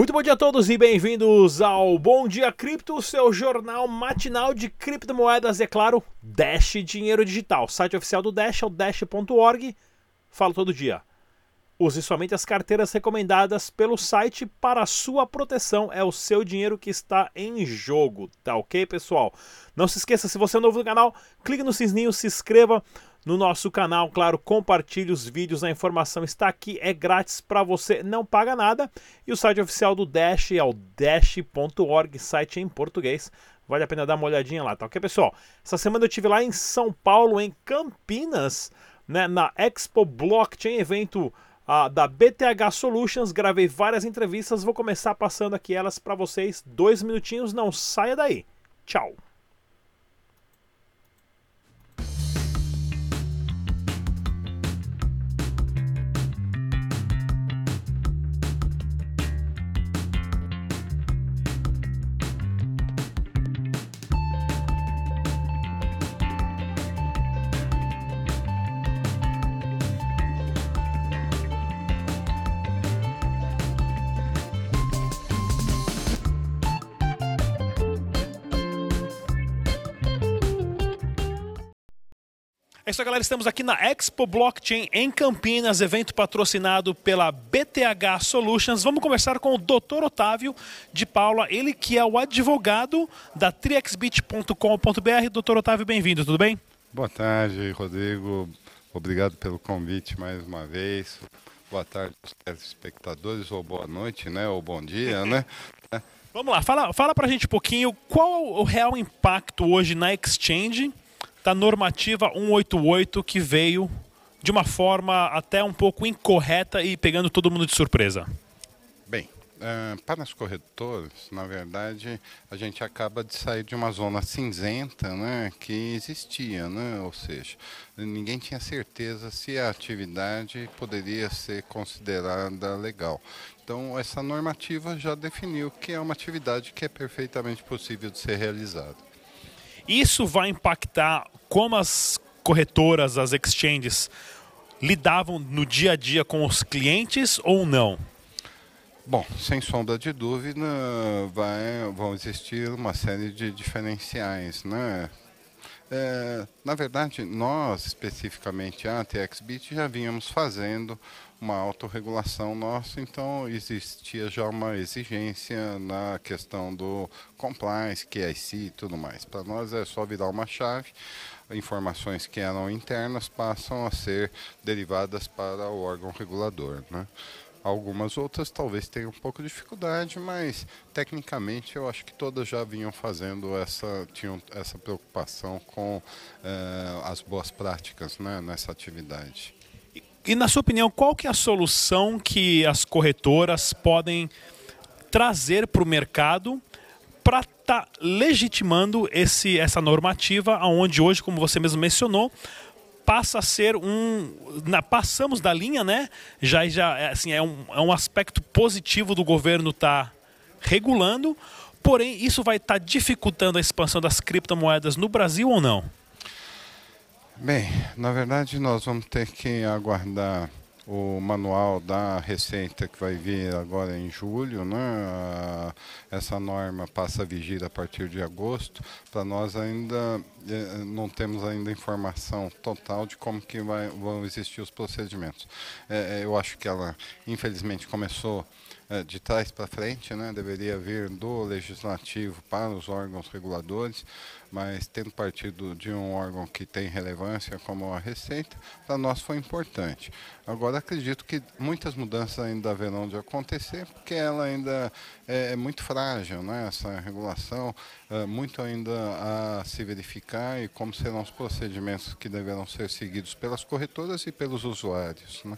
Muito bom dia a todos e bem-vindos ao Bom Dia Cripto, seu jornal matinal de criptomoedas é claro, Dash Dinheiro Digital. O site oficial do Dash é o dash.org. Falo todo dia. Use somente as carteiras recomendadas pelo site para sua proteção. É o seu dinheiro que está em jogo, tá ok, pessoal? Não se esqueça, se você é novo no canal, clique no sininho, se inscreva no nosso canal. Claro, compartilhe os vídeos, a informação está aqui, é grátis para você, não paga nada. E o site oficial do Dash é o dash.org, site em português. Vale a pena dar uma olhadinha lá, tá ok, pessoal? Essa semana eu tive lá em São Paulo, em Campinas, né, na Expo Blockchain, evento da BTH Solutions. Gravei várias entrevistas, vou começar passando aqui elas para vocês. Dois minutinhos, não saia daí. Tchau. É isso, galera. Estamos aqui na Expo Blockchain em Campinas, evento patrocinado pela BTH Solutions. Vamos conversar com o Dr. Otávio de Paula, ele que é o advogado da triexbit.com.br. Doutor Otávio, bem-vindo, tudo bem? Boa tarde, Rodrigo. Obrigado pelo convite mais uma vez. Boa tarde aos telespectadores, ou boa noite, né? Ou bom dia, né? Vamos lá, fala, fala pra gente um pouquinho qual o real impacto hoje na Exchange da normativa 188 que veio de uma forma até um pouco incorreta e pegando todo mundo de surpresa? Bem, uh, para as corretoras, na verdade, a gente acaba de sair de uma zona cinzenta né, que existia, né? ou seja, ninguém tinha certeza se a atividade poderia ser considerada legal. Então, essa normativa já definiu que é uma atividade que é perfeitamente possível de ser realizada. Isso vai impactar como as corretoras, as exchanges, lidavam no dia a dia com os clientes ou não? Bom, sem sombra de dúvida, vai, vão existir uma série de diferenciais, né? É, na verdade, nós, especificamente a TXBit, já vínhamos fazendo uma autorregulação nossa, então existia já uma exigência na questão do compliance, QIC e tudo mais. Para nós é só virar uma chave, informações que eram internas passam a ser derivadas para o órgão regulador. Né? Algumas outras talvez tenham um pouco de dificuldade, mas tecnicamente eu acho que todas já vinham fazendo essa, tinham essa preocupação com eh, as boas práticas né, nessa atividade. E, e, na sua opinião, qual que é a solução que as corretoras podem trazer para o mercado para estar tá legitimando esse, essa normativa, aonde hoje, como você mesmo mencionou, passa a ser um. Na, passamos da linha, né? Já, já é, assim, é, um, é um aspecto positivo do governo estar tá regulando, porém, isso vai estar tá dificultando a expansão das criptomoedas no Brasil ou não? Bem, na verdade, nós vamos ter que aguardar o manual da Receita que vai vir agora em julho, né? essa norma passa a vigir a partir de agosto. Para nós ainda eh, não temos ainda informação total de como que vai, vão existir os procedimentos. É, eu acho que ela, infelizmente, começou é, de trás para frente, né, deveria vir do legislativo para os órgãos reguladores, mas tendo partido de um órgão que tem relevância como a Receita, para nós foi importante. Agora acredito que muitas mudanças ainda haverão de acontecer, porque ela ainda é, é muito frágil, né, essa regulação, é, muito ainda a se verificar e como serão os procedimentos que deverão ser seguidos pelas corretoras e pelos usuários. Né.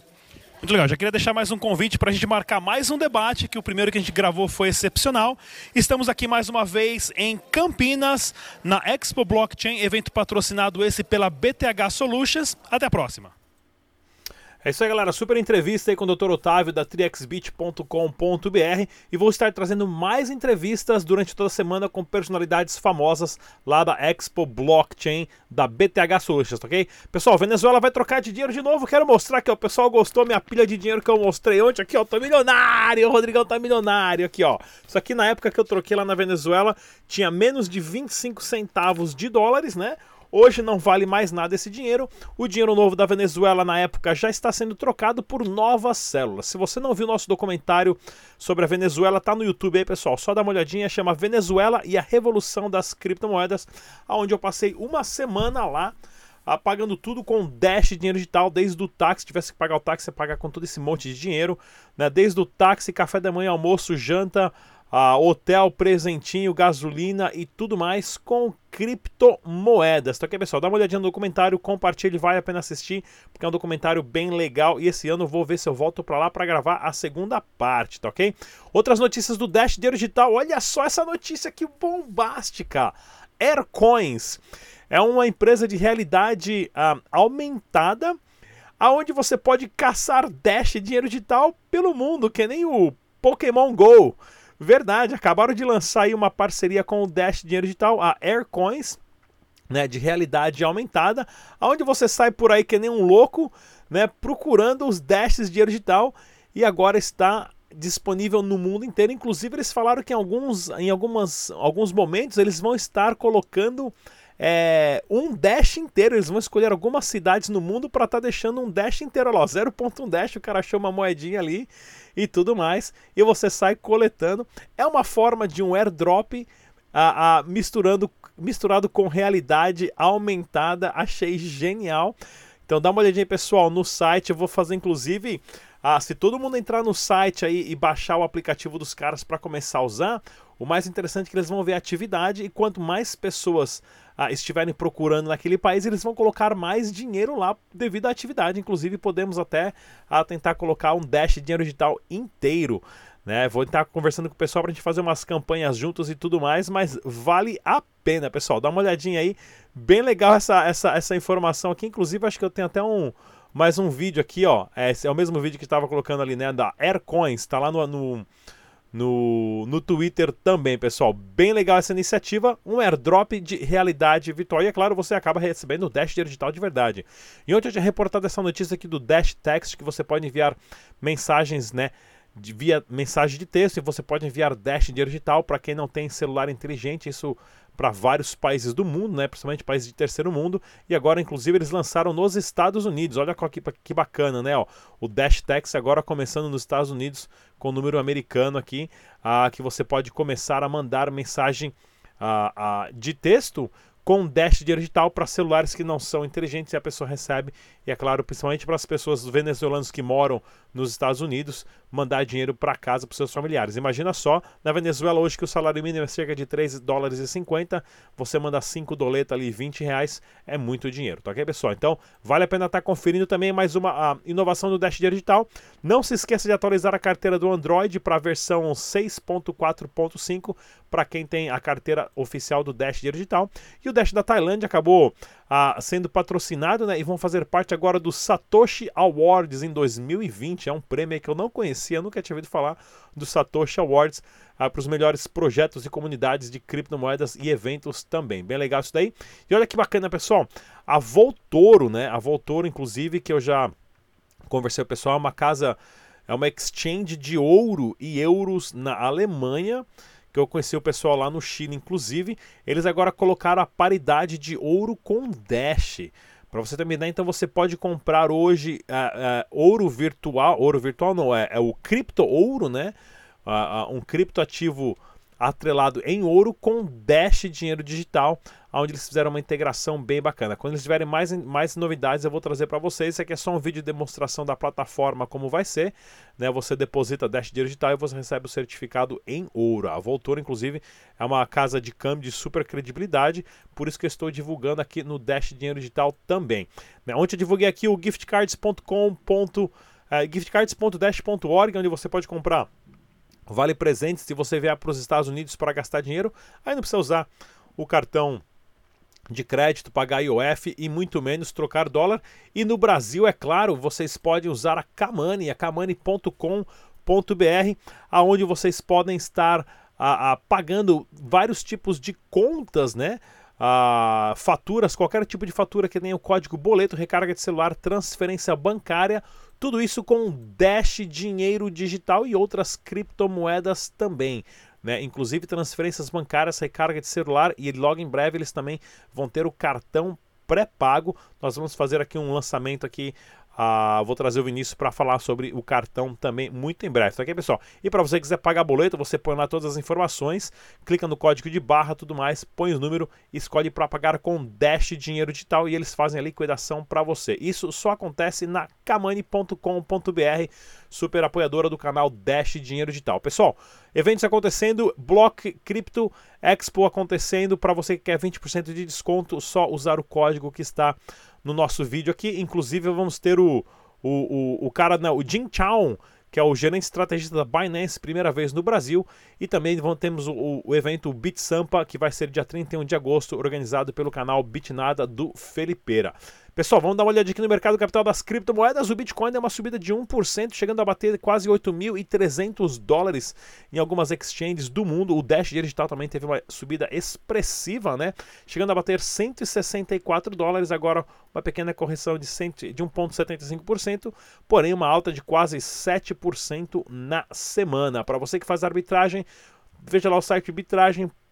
Muito legal. Já queria deixar mais um convite para a gente marcar mais um debate, que o primeiro que a gente gravou foi excepcional. Estamos aqui mais uma vez em Campinas, na Expo Blockchain, evento patrocinado esse pela BTH Solutions. Até a próxima. É isso aí, galera. Super entrevista aí com o Dr. Otávio da triexbeat.com.br e vou estar trazendo mais entrevistas durante toda a semana com personalidades famosas lá da Expo Blockchain da BTH Solutions, ok? Pessoal, Venezuela vai trocar de dinheiro de novo. Quero mostrar que o pessoal gostou minha pilha de dinheiro que eu mostrei ontem aqui, ó. Tô milionário, o Rodrigão tá milionário aqui, ó. Isso aqui na época que eu troquei lá na Venezuela tinha menos de 25 centavos de dólares, né? Hoje não vale mais nada esse dinheiro. O dinheiro novo da Venezuela na época já está sendo trocado por novas células. Se você não viu nosso documentário sobre a Venezuela, tá no YouTube aí, pessoal. Só dá uma olhadinha, chama Venezuela e a Revolução das Criptomoedas, aonde eu passei uma semana lá pagando tudo com Dash dinheiro digital, desde o táxi, se tivesse que pagar o táxi, você paga com todo esse monte de dinheiro, né? Desde o táxi, café da manhã, almoço, janta, uh, hotel, presentinho, gasolina e tudo mais com criptomoedas. Então aqui, pessoal, dá uma olhadinha no documentário, compartilhe, vale a pena assistir, porque é um documentário bem legal e esse ano vou ver se eu volto para lá para gravar a segunda parte, tá ok? Outras notícias do Dash Dinheiro Digital, olha só essa notícia que bombástica! Aircoins é uma empresa de realidade uh, aumentada aonde você pode caçar Dash dinheiro digital pelo mundo, que nem o Pokémon Go. Verdade, acabaram de lançar aí uma parceria com o Dash Dinheiro Digital, a Aircoins, né, de realidade aumentada, onde você sai por aí que nem um louco, né, procurando os Dashes dinheiro digital e agora está disponível no mundo inteiro. Inclusive eles falaram que em alguns, em algumas, alguns momentos eles vão estar colocando é, um dash inteiro. Eles vão escolher algumas cidades no mundo para estar tá deixando um dash inteiro. Olha lá, 0.1 dash, o cara achou uma moedinha ali e tudo mais. E você sai coletando. É uma forma de um airdrop a, a, misturando, misturado com realidade aumentada. Achei genial. Então dá uma olhadinha, pessoal, no site. Eu vou fazer, inclusive, ah, se todo mundo entrar no site aí e baixar o aplicativo dos caras para começar a usar, o mais interessante é que eles vão ver a atividade e quanto mais pessoas ah, estiverem procurando naquele país, eles vão colocar mais dinheiro lá devido à atividade. Inclusive, podemos até ah, tentar colocar um dash de dinheiro digital inteiro. Né? Vou estar conversando com o pessoal para a gente fazer umas campanhas juntos e tudo mais, mas vale a pena, pessoal. Dá uma olhadinha aí. Bem legal essa, essa, essa informação aqui. Inclusive, acho que eu tenho até um mais um vídeo aqui, ó. É, é o mesmo vídeo que estava colocando ali, né? Da Aircoins. Tá lá no, no no, no Twitter também, pessoal. Bem legal essa iniciativa, um airdrop de realidade virtual. E é claro, você acaba recebendo o Dash digital de verdade. E ontem eu tinha reportado essa notícia aqui do Dash Text, que você pode enviar mensagens, né? De, via mensagem de texto e você pode enviar Dash digital para quem não tem celular inteligente. Isso para vários países do mundo, né, principalmente países de terceiro mundo, e agora inclusive eles lançaram nos Estados Unidos. Olha que, que bacana, né? Ó, o Dash Tax agora começando nos Estados Unidos com o número americano aqui, ah, que você pode começar a mandar mensagem ah, ah, de texto com Dash digital para celulares que não são inteligentes e a pessoa recebe. E é claro, principalmente para as pessoas venezuelanas que moram nos Estados Unidos, mandar dinheiro para casa para seus familiares. Imagina só, na Venezuela hoje que o salário mínimo é cerca de 3 dólares e 50, você manda 5 doletas ali, 20 reais, é muito dinheiro, tá ok, pessoal? Então, vale a pena estar tá conferindo também mais uma inovação do Dash Digital. Não se esqueça de atualizar a carteira do Android para a versão 6.4.5 para quem tem a carteira oficial do Dash Digital. E o Dash da Tailândia acabou ah, sendo patrocinado né, e vão fazer parte agora do Satoshi Awards em 2020. É um prêmio que eu não conhecia, nunca tinha ouvido falar do Satoshi Awards ah, para os melhores projetos e comunidades de criptomoedas e eventos também. Bem legal isso daí. E olha que bacana, pessoal. A Voltoro, né? A Voltoro, inclusive, que eu já conversei com o pessoal, é uma casa, é uma exchange de ouro e euros na Alemanha que eu conheci o pessoal lá no Chile, inclusive, eles agora colocaram a paridade de ouro com Dash. Para você ter uma ideia, então você pode comprar hoje uh, uh, ouro virtual, ouro virtual não, é, é o cripto ouro, né? Uh, um criptoativo atrelado em ouro com Dash dinheiro digital, onde eles fizeram uma integração bem bacana. Quando eles tiverem mais, mais novidades, eu vou trazer para vocês. Isso aqui é só um vídeo de demonstração da plataforma, como vai ser. Né? Você deposita Dash dinheiro digital e você recebe o certificado em ouro. A Voltura, inclusive, é uma casa de câmbio de super credibilidade, por isso que eu estou divulgando aqui no Dash dinheiro digital também. Né? Ontem eu divulguei aqui o giftcards.com. Uh, eh, giftcards.dash.org, onde você pode comprar Vale presentes se você vier para os Estados Unidos para gastar dinheiro, aí não precisa usar o cartão de crédito, pagar IOF e muito menos trocar dólar. E no Brasil, é claro, vocês podem usar a Kamani, a kamani.com.br, aonde vocês podem estar a, a, pagando vários tipos de contas, né? A, faturas, qualquer tipo de fatura que tenha o código boleto, recarga de celular, transferência bancária, tudo isso com Dash Dinheiro Digital e outras criptomoedas também né? Inclusive transferências bancárias, recarga de celular e logo em breve eles também vão ter o cartão pré-pago. Nós vamos fazer aqui um lançamento aqui Uh, vou trazer o Vinícius para falar sobre o cartão também muito em breve, tá ok, pessoal? E para você que quiser pagar boleto, você põe lá todas as informações, clica no código de barra, tudo mais, põe o número, escolhe para pagar com Dash Dinheiro Digital e eles fazem a liquidação para você. Isso só acontece na kamani.com.br, super apoiadora do canal Dash Dinheiro Digital. Pessoal, eventos acontecendo, Block Crypto Expo acontecendo, para você que quer 20% de desconto, só usar o código que está no nosso vídeo aqui. Inclusive, vamos ter o, o, o, o cara, não, o Jin Chao, que é o gerente estrategista da Binance, primeira vez no Brasil. E também vamos, temos o, o evento Bit Sampa, que vai ser dia 31 de agosto, organizado pelo canal Bitnada do Felipeira. Pessoal, vamos dar uma olhadinha aqui no mercado capital das criptomoedas. O Bitcoin deu uma subida de 1%, chegando a bater quase 8.300 dólares em algumas exchanges do mundo. O Dash Digital também teve uma subida expressiva, né? Chegando a bater 164 dólares, agora uma pequena correção de, de 1,75%, porém uma alta de quase 7% na semana. Para você que faz arbitragem, veja lá o site arbitragem.com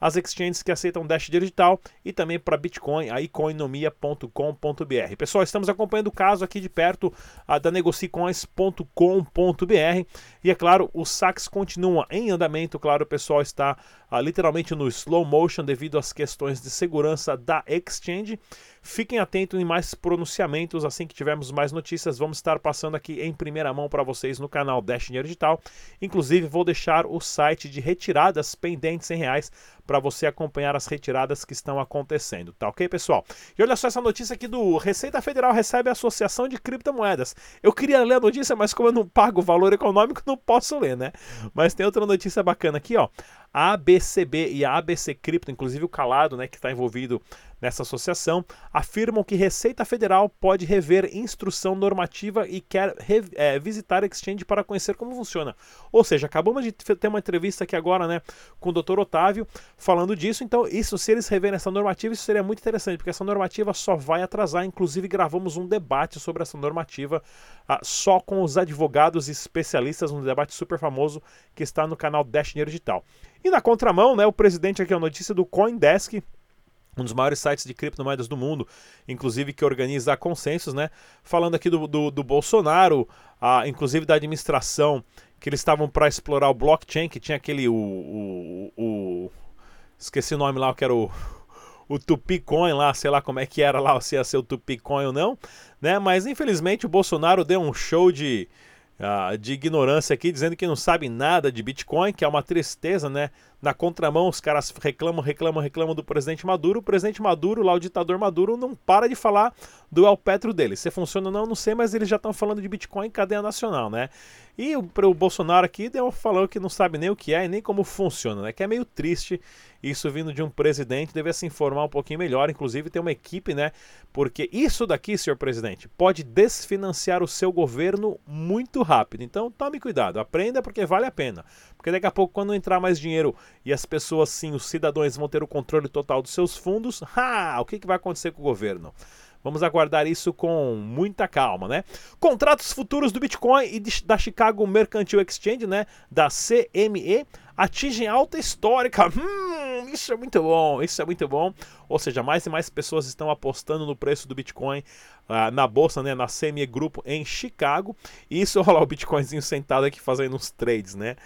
as exchanges que aceitam Dash digital e também para Bitcoin, a economia.com.br. Pessoal, estamos acompanhando o caso aqui de perto a da negocicoins.com.br e é claro, os saques continuam em andamento, claro, o pessoal está ah, literalmente no slow motion devido às questões de segurança da exchange. Fiquem atentos em mais pronunciamentos, assim que tivermos mais notícias, vamos estar passando aqui em primeira mão para vocês no canal Dash Dinheiro Digital. Inclusive, vou deixar o site de retiradas pendentes em reais para você acompanhar as retiradas que estão acontecendo, tá ok, pessoal? E olha só essa notícia aqui do Receita Federal recebe a Associação de Criptomoedas. Eu queria ler a notícia, mas como eu não pago o valor econômico, não posso ler, né? Mas tem outra notícia bacana aqui, ó. A ABCB e a ABC Cripto, inclusive o Calado, né, que está envolvido nessa associação, afirmam que Receita Federal pode rever instrução normativa e quer é, visitar a Exchange para conhecer como funciona. Ou seja, acabamos de ter uma entrevista aqui agora né, com o Dr. Otávio falando disso, então isso, se eles reverem essa normativa, isso seria muito interessante, porque essa normativa só vai atrasar, inclusive gravamos um debate sobre essa normativa ah, só com os advogados e especialistas, um debate super famoso que está no canal Dash Dinheiro Digital. E na contramão, né, o presidente aqui, a notícia do Coindesk, um dos maiores sites de criptomoedas do mundo, inclusive que organiza consensos, né? Falando aqui do, do, do Bolsonaro, a, inclusive da administração, que eles estavam para explorar o blockchain, que tinha aquele. O, o, o, esqueci o nome lá, que era o. O Tupicoin lá, sei lá como é que era lá, se ia ser o Tupicoin ou não, né? Mas infelizmente o Bolsonaro deu um show de, uh, de ignorância aqui, dizendo que não sabe nada de Bitcoin, que é uma tristeza, né? Na contramão, os caras reclamam, reclamam, reclamam do presidente Maduro. O presidente Maduro, lá o ditador Maduro, não para de falar do El Petro dele. Se funciona ou não, não sei, mas eles já estão falando de Bitcoin em cadeia nacional, né? E o, o Bolsonaro aqui deu falou que não sabe nem o que é e nem como funciona, né? Que é meio triste isso vindo de um presidente, deve se informar um pouquinho melhor, inclusive ter uma equipe, né? Porque isso daqui, senhor presidente, pode desfinanciar o seu governo muito rápido. Então tome cuidado, aprenda porque vale a pena. Porque daqui a pouco, quando entrar mais dinheiro e as pessoas, sim, os cidadãos vão ter o controle total dos seus fundos, ha, o que, que vai acontecer com o governo? Vamos aguardar isso com muita calma, né? Contratos futuros do Bitcoin e da Chicago Mercantile Exchange, né? Da CME, atingem alta histórica. Hum, isso é muito bom, isso é muito bom. Ou seja, mais e mais pessoas estão apostando no preço do Bitcoin uh, na bolsa, né? Na CME Grupo em Chicago. E isso, olha lá o Bitcoinzinho sentado aqui fazendo uns trades, né?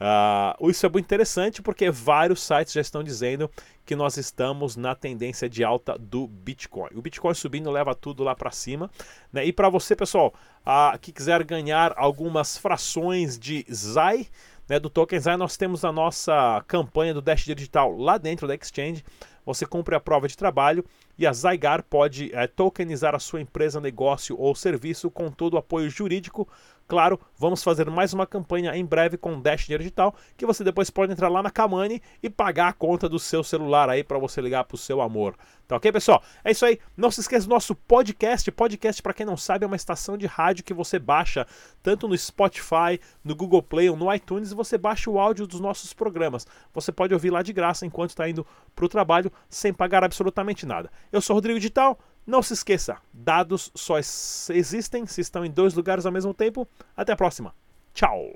Uh, isso é muito interessante porque vários sites já estão dizendo que nós estamos na tendência de alta do Bitcoin. O Bitcoin subindo leva tudo lá para cima. Né? E para você, pessoal, uh, que quiser ganhar algumas frações de ZAI, né, do token ZAI, nós temos a nossa campanha do Dash Digital lá dentro da Exchange. Você cumpre a prova de trabalho e a Zygar pode é, tokenizar a sua empresa, negócio ou serviço com todo o apoio jurídico Claro, vamos fazer mais uma campanha em breve com Dash Dinheiro Digital, que você depois pode entrar lá na Kamani e pagar a conta do seu celular aí para você ligar pro seu amor. Tá ok, pessoal? É isso aí. Não se esqueça do nosso podcast. Podcast, para quem não sabe, é uma estação de rádio que você baixa tanto no Spotify, no Google Play ou no iTunes e você baixa o áudio dos nossos programas. Você pode ouvir lá de graça enquanto está indo para o trabalho sem pagar absolutamente nada. Eu sou Rodrigo Digital. Não se esqueça, dados só existem se estão em dois lugares ao mesmo tempo. Até a próxima. Tchau!